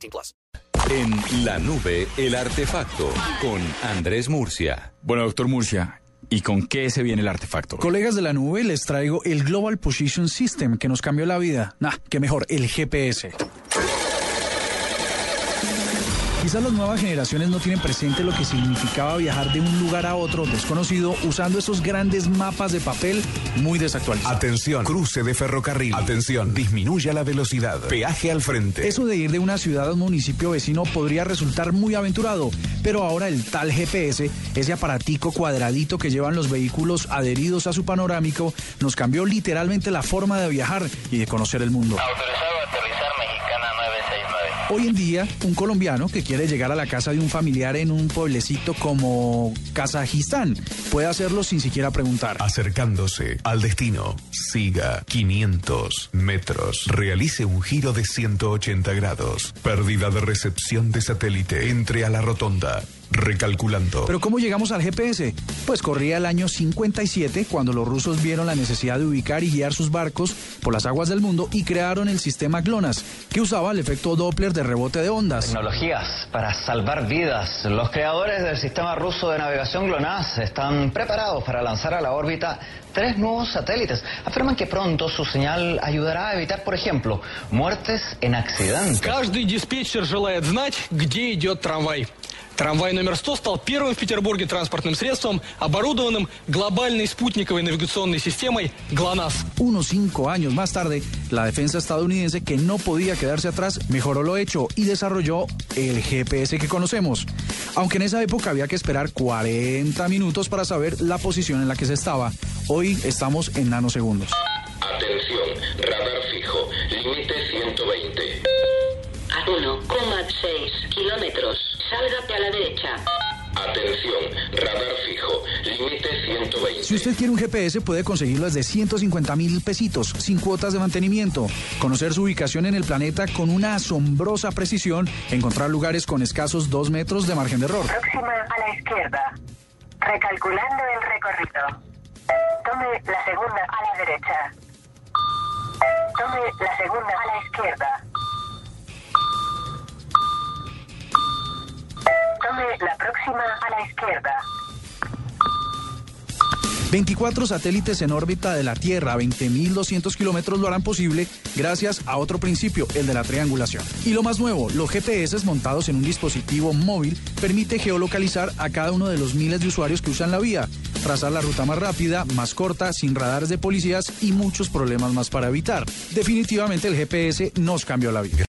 18 plus. En la nube, el artefacto con Andrés Murcia. Bueno, doctor Murcia, ¿y con qué se viene el artefacto? Colegas de la nube, les traigo el Global Position System que nos cambió la vida. Nah, que mejor, el GPS. Quizás las nuevas generaciones no tienen presente lo que significaba viajar de un lugar a otro desconocido usando esos grandes mapas de papel muy desactualizados. Atención, cruce de ferrocarril. Atención, disminuya la velocidad. Peaje al frente. Eso de ir de una ciudad a un municipio vecino podría resultar muy aventurado, pero ahora el tal GPS, ese aparatico cuadradito que llevan los vehículos adheridos a su panorámico, nos cambió literalmente la forma de viajar y de conocer el mundo. Autorizado Hoy en día, un colombiano que quiere llegar a la casa de un familiar en un pueblecito como Kazajistán puede hacerlo sin siquiera preguntar. Acercándose al destino. Siga 500 metros. Realice un giro de 180 grados. Pérdida de recepción de satélite. Entre a la rotonda. Recalculando. Pero ¿cómo llegamos al GPS? Pues corría el año 57 cuando los rusos vieron la necesidad de ubicar y guiar sus barcos por las aguas del mundo y crearon el sistema GLONASS, que usaba el efecto Doppler de rebote de ondas. Tecnologías para salvar vidas. Los creadores del sistema ruso de navegación GLONASS están preparados para lanzar a la órbita tres nuevos satélites. Afirman que pronto su señal ayudará a evitar, por ejemplo, muertes en accidentes. Каждый диспетчер желает знать, где идет трамвай. Трамвай номер 100 стал первым в Петербурге транспортным средством, оборудованным глобальной спутниковой навигационной системой ГЛОНАСС. Unos cinco años más tarde, la defensa estadounidense, que no podía quedarse atrás, mejoró lo hecho y desarrolló el GPS que conocemos. Aunque en esa época había que esperar 40 minutos para saber la posición en la que se estaba. Hoy estamos en nanosegundos. Atención, radar fijo, límite 120. A 1,6 kilómetros. Sálgate a la derecha. Atención, radar fijo, límite 120. Si usted quiere un GPS, puede conseguirlo desde 150 mil pesitos, sin cuotas de mantenimiento. Conocer su ubicación en el planeta con una asombrosa precisión, encontrar lugares con escasos dos metros de margen de error. Próxima a la izquierda. Recalculando el recorrido. Tome la segunda a la derecha. Tome la segunda a la izquierda. A la izquierda. 24 satélites en órbita de la Tierra a 20.200 kilómetros lo harán posible gracias a otro principio, el de la triangulación. Y lo más nuevo, los GPS montados en un dispositivo móvil permite geolocalizar a cada uno de los miles de usuarios que usan la vía, trazar la ruta más rápida, más corta, sin radares de policías y muchos problemas más para evitar. Definitivamente el GPS nos cambió la vida.